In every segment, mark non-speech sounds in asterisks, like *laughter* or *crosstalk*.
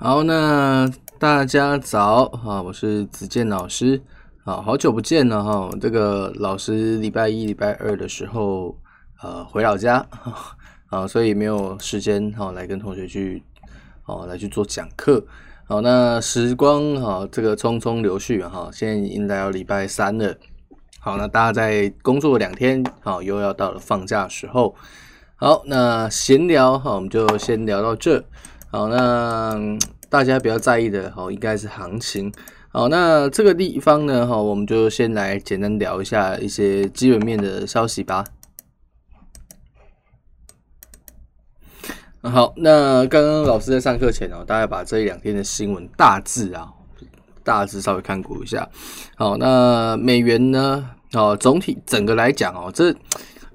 好，那大家早啊，我是子健老师啊，好久不见了哈。这个老师礼拜一、礼拜二的时候呃回老家 *laughs* 啊，所以没有时间哈来跟同学去哦来去做讲课。好，那时光哈这个匆匆流逝哈，现在应该要礼拜三了。好，那大家在工作两天，好，又要到了放假时候。好，那闲聊哈，我们就先聊到这。好，那大家比较在意的，好，应该是行情。好，那这个地方呢，哈，我们就先来简单聊一下一些基本面的消息吧。好，那刚刚老师在上课前哦，大家把这一两天的新闻大致啊，大致稍微看过一下。好，那美元呢，哦，总体整个来讲哦，这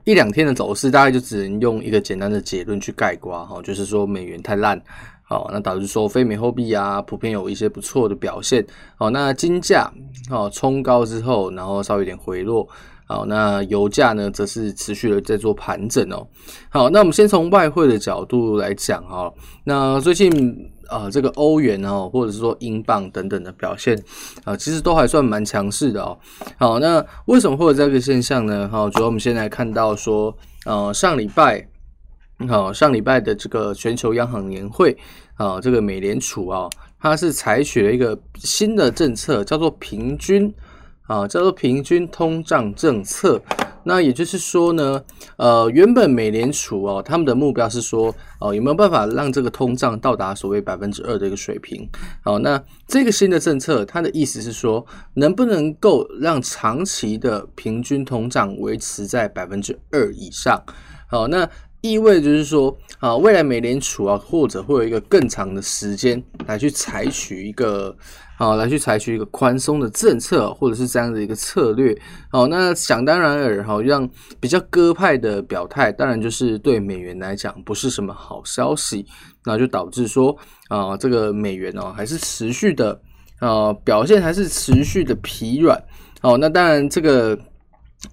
一两天的走势大概就只能用一个简单的结论去概括哈，就是说美元太烂，好，那导致说非美货币啊普遍有一些不错的表现，好，那金价哦冲高之后，然后稍微有点回落，好，那油价呢则是持续的在做盘整哦，好，那我们先从外汇的角度来讲哈，那最近。啊，这个欧元哦，或者是说英镑等等的表现啊，其实都还算蛮强势的哦。好，那为什么会有这个现象呢？好，主要我们现在看到说，呃，上礼拜，好，上礼拜的这个全球央行年会啊，这个美联储啊，它是采取了一个新的政策，叫做平均啊，叫做平均通胀政策。那也就是说呢，呃，原本美联储哦，他们的目标是说，哦，有没有办法让这个通胀到达所谓百分之二的一个水平？好，那这个新的政策，它的意思是说，能不能够让长期的平均通胀维持在百分之二以上？好，那。意味就是说，啊，未来美联储啊，或者会有一个更长的时间来去采取一个，啊，来去采取一个宽松的政策，或者是这样的一个策略。好，那想当然尔，哈，让比较鸽派的表态，当然就是对美元来讲不是什么好消息，那就导致说，啊，这个美元哦，还是持续的，啊，表现还是持续的疲软。好，那当然这个。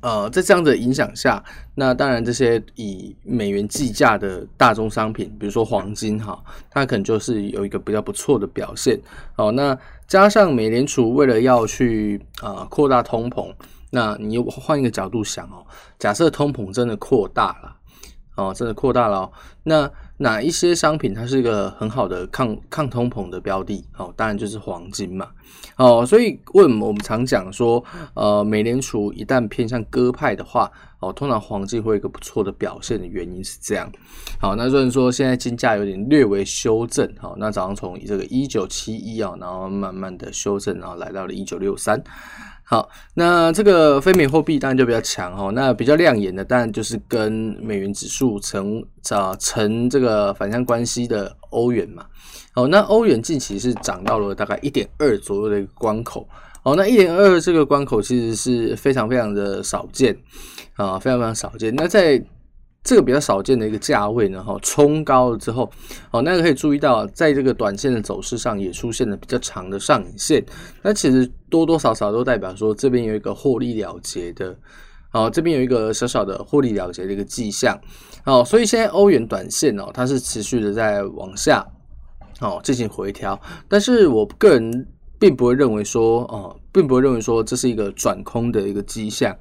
呃，在这样的影响下，那当然这些以美元计价的大宗商品，比如说黄金哈，它可能就是有一个比较不错的表现。好，那加上美联储为了要去啊扩大通膨，那你换一个角度想哦，假设通膨真的扩大了，哦，真的扩大了哦，那。哪一些商品它是一个很好的抗抗通膨的标的？哦，当然就是黄金嘛。哦，所以为什么我们常讲说，呃，美联储一旦偏向鸽派的话，哦，通常黄金会有一个不错的表现的原因是这样。好，那虽然说现在金价有点略微修正，好，那早上从这个一九七一啊，然后慢慢的修正，然后来到了一九六三。好，那这个非美货币当然就比较强哦。那比较亮眼的，当然就是跟美元指数成啊成这个反向关系的欧元嘛。好，那欧元近期是涨到了大概一点二左右的一个关口。好，那一点二这个关口其实是非常非常的少见啊，非常非常少见。那在这个比较少见的一个价位呢，哈，冲高了之后，好，那个可以注意到，在这个短线的走势上也出现了比较长的上影线，那其实多多少少都代表说这边有一个获利了结的，好，这边有一个小小的获利了结的一个迹象，好，所以现在欧元短线哦，它是持续的在往下，哦，进行回调，但是我个人并不会认为说，哦，并不会认为说这是一个转空的一个迹象。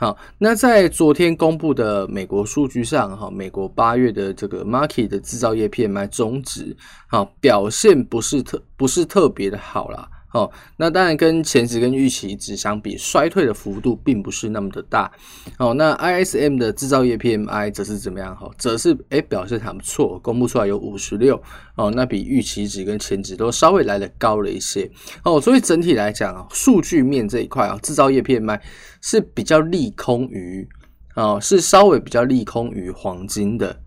好，那在昨天公布的美国数据上，哈，美国八月的这个 market 的制造业 PMI 终值，好，表现不是特不是特别的好啦。好，那当然跟前值跟预期值相比，衰退的幅度并不是那么的大。好，那 ISM 的制造业 PMI 则是怎么样？哈，则是诶表现还不错，公布出来有五十六，哦，那比预期值跟前值都稍微来的高了一些。哦，所以整体来讲啊，数据面这一块啊，制造业 PMI 是比较利空于，哦，是稍微比较利空于黄金的。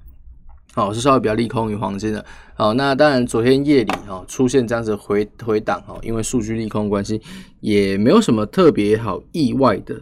好，是稍微比较利空于黄金的。好，那当然昨天夜里哈出现这样子回回档哈，因为数据利空关系，也没有什么特别好意外的。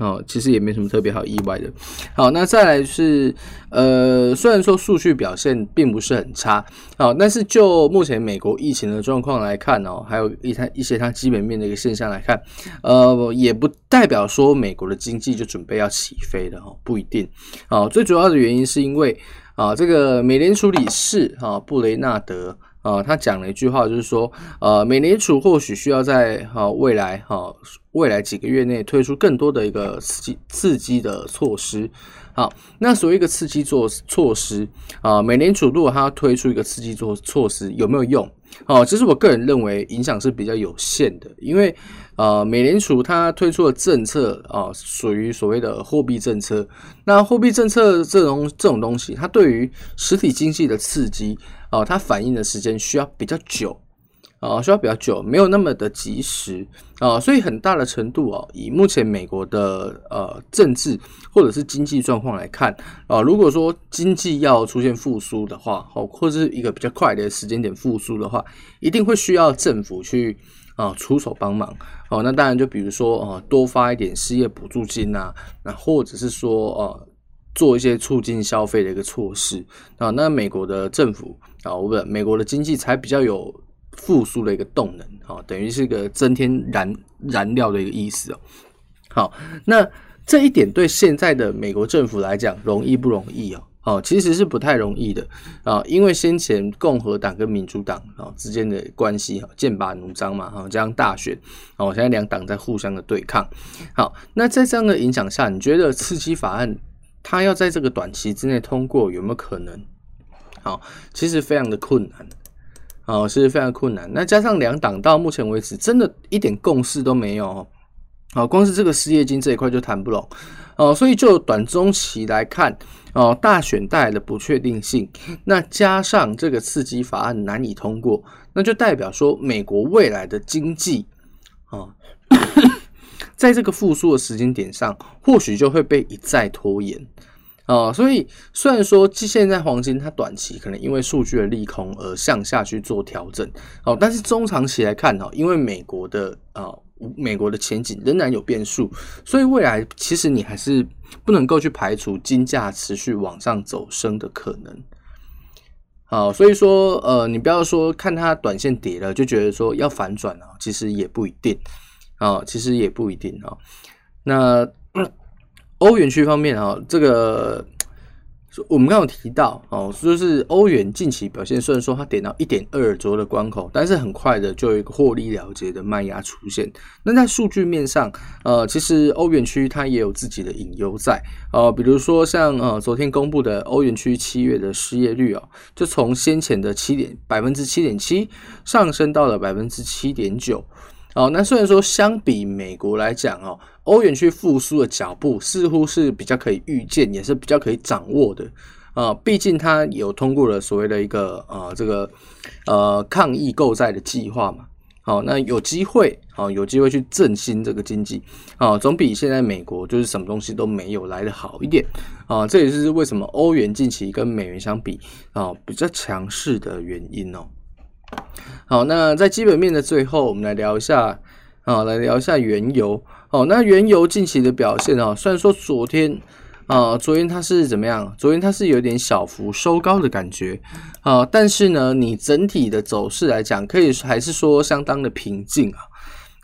哦，其实也没什么特别好意外的。好，那再来是呃，虽然说数据表现并不是很差，好，但是就目前美国疫情的状况来看哦，还有一它一些它基本面的一个现象来看，呃，也不代表说美国的经济就准备要起飞了哈，不一定。好，最主要的原因是因为。啊，这个美联储理事哈布雷纳德啊，他讲了一句话，就是说，呃，美联储或许需要在哈未来哈未来几个月内推出更多的一个刺激刺激的措施。好，那所谓一个刺激措措施啊，美联储如果它推出一个刺激措措施，有没有用？哦，其实我个人认为影响是比较有限的，因为呃，美联储它推出的政策啊，属于所谓的货币政策。那货币政策这种这种东西，它对于实体经济的刺激啊，它反应的时间需要比较久。啊，需要比较久，没有那么的及时啊，所以很大的程度啊，以目前美国的呃政治或者是经济状况来看啊，如果说经济要出现复苏的话，哦，或者是一个比较快的时间点复苏的话，一定会需要政府去啊出手帮忙哦。那当然，就比如说啊，多发一点失业补助金呐，那或者是说呃，做一些促进消费的一个措施啊，那美国的政府啊，不，美国的经济才比较有。复苏的一个动能，好，等于是个增添燃燃料的一个意思哦。好，那这一点对现在的美国政府来讲容易不容易哦？哦，其实是不太容易的啊，因为先前共和党跟民主党啊之间的关系哈剑拔弩张嘛，哈，这样大选，哦，现在两党在互相的对抗。好，那在这样的影响下，你觉得刺激法案它要在这个短期之内通过有没有可能？好，其实非常的困难。哦，是非常困难。那加上两党到目前为止，真的一点共识都没有。哦，光是这个失业金这一块就谈不拢。哦，所以就短中期来看，哦，大选带来的不确定性，那加上这个刺激法案难以通过，那就代表说美国未来的经济，啊，*coughs* 在这个复苏的时间点上，或许就会被一再拖延。哦，所以虽然说现在黄金它短期可能因为数据的利空而向下去做调整，哦，但是中长期来看，哦，因为美国的呃美国的前景仍然有变数，所以未来其实你还是不能够去排除金价持续往上走升的可能。好，所以说呃，你不要说看它短线跌了就觉得说要反转啊，其实也不一定啊，其实也不一定啊，那。欧元区方面啊，这个我们刚刚有提到哦，就是欧元近期表现，虽然说它点到一点二左右的关口，但是很快的就有一个获利了结的卖压出现。那在数据面上，呃，其实欧元区它也有自己的隐忧在，呃，比如说像呃昨天公布的欧元区七月的失业率哦，就从先前的七点百分之七点七上升到了百分之七点九。哦，那虽然说相比美国来讲哦，欧元区复苏的脚步似乎是比较可以预见，也是比较可以掌握的啊。毕竟它有通过了所谓的一个呃这个呃抗疫购债的计划嘛。好，那有机会啊，有机会去振兴这个经济啊，总比现在美国就是什么东西都没有来的好一点啊。这也是为什么欧元近期跟美元相比啊比较强势的原因哦。好，那在基本面的最后，我们来聊一下啊，来聊一下原油。哦，那原油近期的表现啊，虽然说昨天啊，昨天它是怎么样？昨天它是有点小幅收高的感觉啊，但是呢，你整体的走势来讲，可以还是说相当的平静啊。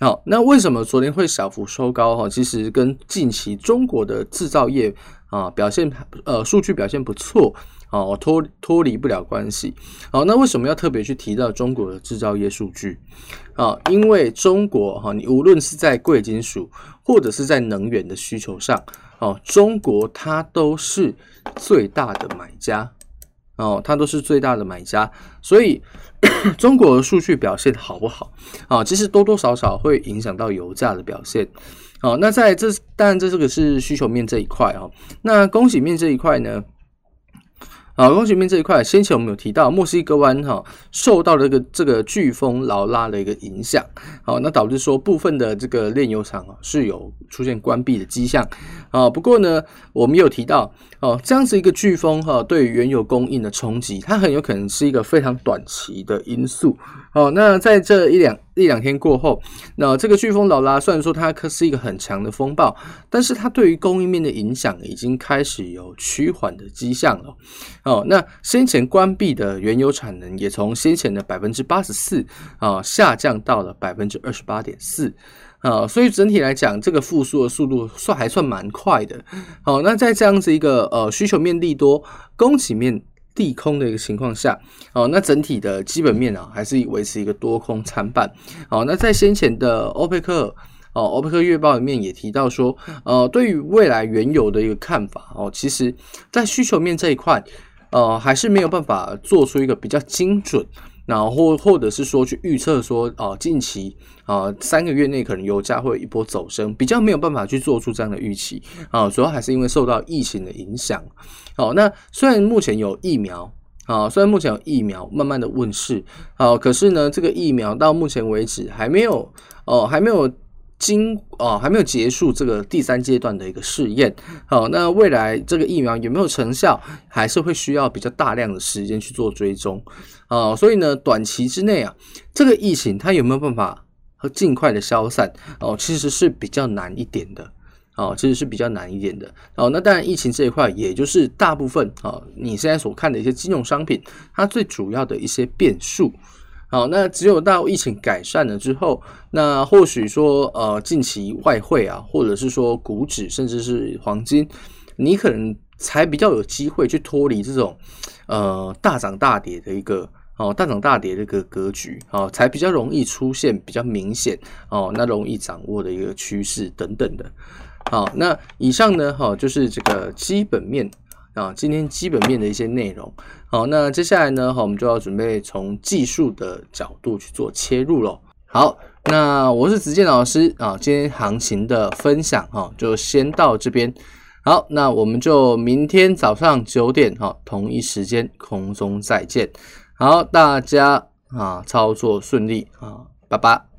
好，那为什么昨天会小幅收高？哈，其实跟近期中国的制造业啊表现呃数据表现不错。哦，脱脱离不了关系。好，那为什么要特别去提到中国的制造业数据？啊，因为中国哈，你无论是在贵金属或者是在能源的需求上，哦，中国它都是最大的买家，哦，它都是最大的买家。所以中国的数据表现好不好？啊，其实多多少少会影响到油价的表现。好，那在这当然这这个是需求面这一块哦，那供给面这一块呢？啊，供给面这一块，先前我们有提到墨西哥湾哈受到了这个这个飓风劳拉的一个影响，好，那导致说部分的这个炼油厂啊是有出现关闭的迹象啊。不过呢，我们有提到哦，这样子一个飓风哈对原油供应的冲击，它很有可能是一个非常短期的因素。哦，那在这一两一两天过后，那这个飓风劳拉虽然说它可是一个很强的风暴，但是它对于供应面的影响已经开始有趋缓的迹象了。哦，那先前关闭的原油产能也从先前的百分之八十四啊下降到了百分之二十八点四啊，所以整体来讲，这个复苏的速度算还算蛮快的。好，那在这样子一个呃需求面利多，供给面利空的一个情况下，哦，那整体的基本面啊，还是维持一个多空参半。哦，那在先前的欧佩克哦，欧佩克月报里面也提到说，呃，对于未来原油的一个看法哦，其实在需求面这一块，呃，还是没有办法做出一个比较精准。然后或或者是说去预测说哦，近期啊三个月内可能油价会有一波走升，比较没有办法去做出这样的预期啊，主要还是因为受到疫情的影响。好，那虽然目前有疫苗啊，虽然目前有疫苗慢慢的问世啊，可是呢，这个疫苗到目前为止还没有哦，还没有。经哦，还没有结束这个第三阶段的一个试验，好，那未来这个疫苗有没有成效，还是会需要比较大量的时间去做追踪，啊，所以呢，短期之内啊，这个疫情它有没有办法和尽快的消散，哦，其实是比较难一点的，哦，其实是比较难一点的，哦，那当然疫情这一块，也就是大部分啊，你现在所看的一些金融商品，它最主要的一些变数。好，那只有到疫情改善了之后，那或许说，呃，近期外汇啊，或者是说股指，甚至是黄金，你可能才比较有机会去脱离这种，呃，大涨大跌的一个，哦，大涨大跌的一个格局，哦，才比较容易出现比较明显，哦，那容易掌握的一个趋势等等的。好，那以上呢，哈，就是这个基本面。啊，今天基本面的一些内容，好，那接下来呢，好，我们就要准备从技术的角度去做切入喽。好，那我是子健老师啊，今天行情的分享哈，就先到这边。好，那我们就明天早上九点哈，同一时间空中再见。好，大家啊，操作顺利啊，拜拜。